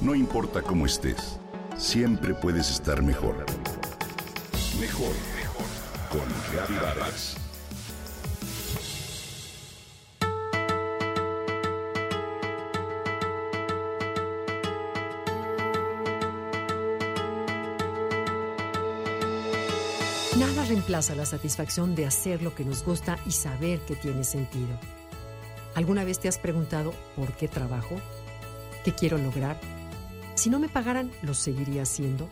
No importa cómo estés, siempre puedes estar mejor. Mejor, mejor. Con Reavivadas. Nada reemplaza la satisfacción de hacer lo que nos gusta y saber que tiene sentido. ¿Alguna vez te has preguntado por qué trabajo? ¿Qué quiero lograr? Si no me pagaran, ¿lo seguiría haciendo?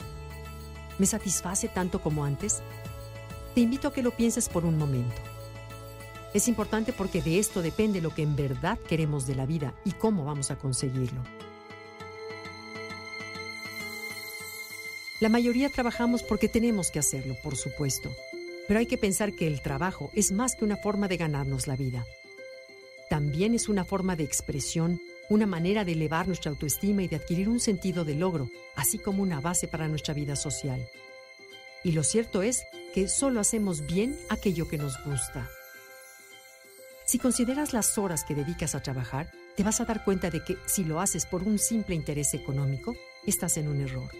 ¿Me satisface tanto como antes? Te invito a que lo pienses por un momento. Es importante porque de esto depende lo que en verdad queremos de la vida y cómo vamos a conseguirlo. La mayoría trabajamos porque tenemos que hacerlo, por supuesto, pero hay que pensar que el trabajo es más que una forma de ganarnos la vida. También es una forma de expresión, una manera de elevar nuestra autoestima y de adquirir un sentido de logro, así como una base para nuestra vida social. Y lo cierto es que solo hacemos bien aquello que nos gusta. Si consideras las horas que dedicas a trabajar, te vas a dar cuenta de que si lo haces por un simple interés económico, estás en un error.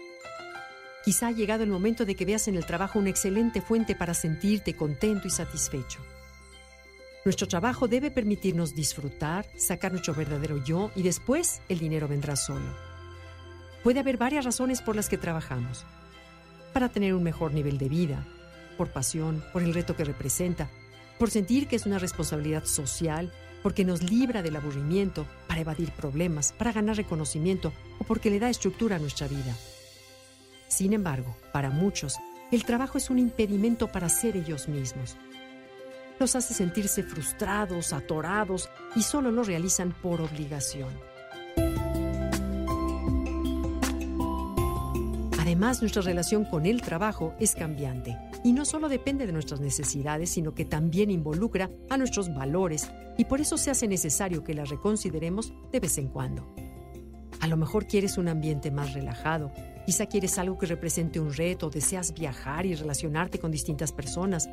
Quizá ha llegado el momento de que veas en el trabajo una excelente fuente para sentirte contento y satisfecho. Nuestro trabajo debe permitirnos disfrutar, sacar nuestro verdadero yo y después el dinero vendrá solo. Puede haber varias razones por las que trabajamos. Para tener un mejor nivel de vida, por pasión, por el reto que representa, por sentir que es una responsabilidad social, porque nos libra del aburrimiento, para evadir problemas, para ganar reconocimiento o porque le da estructura a nuestra vida. Sin embargo, para muchos, el trabajo es un impedimento para ser ellos mismos. Los hace sentirse frustrados, atorados y solo lo realizan por obligación. Además, nuestra relación con el trabajo es cambiante y no solo depende de nuestras necesidades, sino que también involucra a nuestros valores y por eso se hace necesario que las reconsideremos de vez en cuando. A lo mejor quieres un ambiente más relajado, quizá quieres algo que represente un reto, deseas viajar y relacionarte con distintas personas.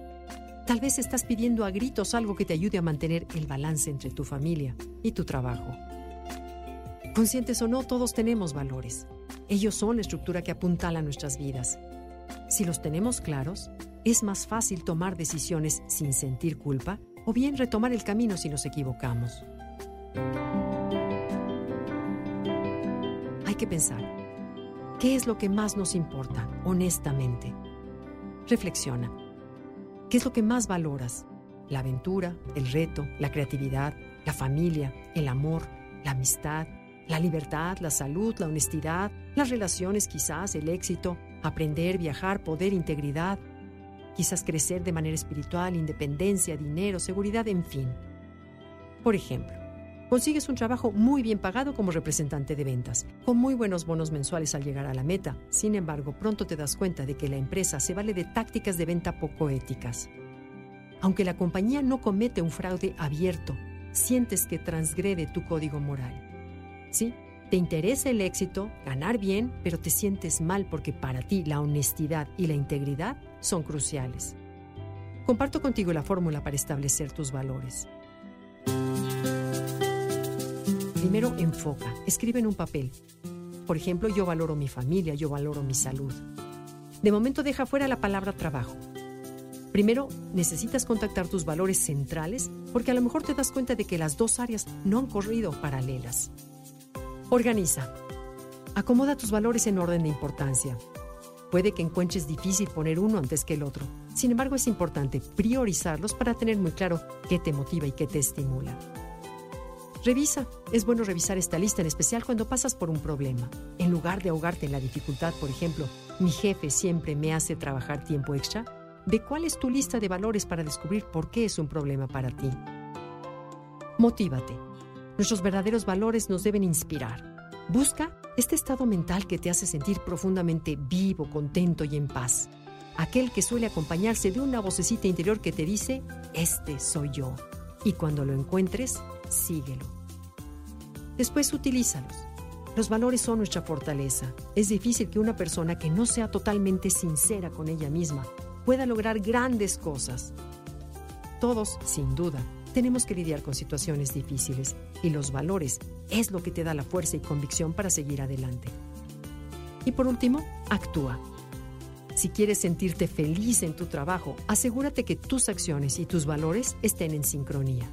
Tal vez estás pidiendo a gritos algo que te ayude a mantener el balance entre tu familia y tu trabajo. Conscientes o no, todos tenemos valores. Ellos son la estructura que apuntala nuestras vidas. Si los tenemos claros, es más fácil tomar decisiones sin sentir culpa o bien retomar el camino si nos equivocamos. Hay que pensar, ¿qué es lo que más nos importa, honestamente? Reflexiona. ¿Qué es lo que más valoras? La aventura, el reto, la creatividad, la familia, el amor, la amistad, la libertad, la salud, la honestidad, las relaciones quizás, el éxito, aprender, viajar, poder, integridad, quizás crecer de manera espiritual, independencia, dinero, seguridad, en fin. Por ejemplo, consigues un trabajo muy bien pagado como representante de ventas, con muy buenos bonos mensuales al llegar a la meta. Sin embargo, pronto te das cuenta de que la empresa se vale de tácticas de venta poco éticas. Aunque la compañía no comete un fraude abierto, sientes que transgrede tu código moral. ¿Sí? Te interesa el éxito, ganar bien, pero te sientes mal porque para ti la honestidad y la integridad son cruciales. Comparto contigo la fórmula para establecer tus valores. Primero, enfoca. Escribe en un papel. Por ejemplo, yo valoro mi familia, yo valoro mi salud. De momento deja fuera la palabra trabajo. Primero, necesitas contactar tus valores centrales porque a lo mejor te das cuenta de que las dos áreas no han corrido paralelas. Organiza. Acomoda tus valores en orden de importancia. Puede que encuentres difícil poner uno antes que el otro. Sin embargo, es importante priorizarlos para tener muy claro qué te motiva y qué te estimula. Revisa. Es bueno revisar esta lista, en especial cuando pasas por un problema. En lugar de ahogarte en la dificultad, por ejemplo, mi jefe siempre me hace trabajar tiempo extra, ve cuál es tu lista de valores para descubrir por qué es un problema para ti. Motívate. Nuestros verdaderos valores nos deben inspirar. Busca este estado mental que te hace sentir profundamente vivo, contento y en paz. Aquel que suele acompañarse de una vocecita interior que te dice, este soy yo. Y cuando lo encuentres, síguelo. Después utilízalos. Los valores son nuestra fortaleza. Es difícil que una persona que no sea totalmente sincera con ella misma pueda lograr grandes cosas. Todos, sin duda, tenemos que lidiar con situaciones difíciles y los valores es lo que te da la fuerza y convicción para seguir adelante. Y por último, actúa. Si quieres sentirte feliz en tu trabajo, asegúrate que tus acciones y tus valores estén en sincronía.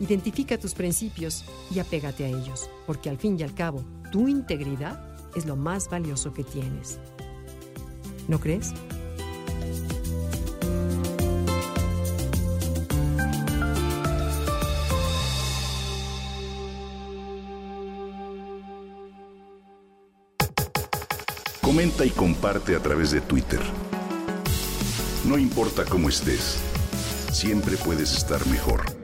Identifica tus principios y apégate a ellos, porque al fin y al cabo, tu integridad es lo más valioso que tienes. ¿No crees? Comenta y comparte a través de Twitter. No importa cómo estés, siempre puedes estar mejor.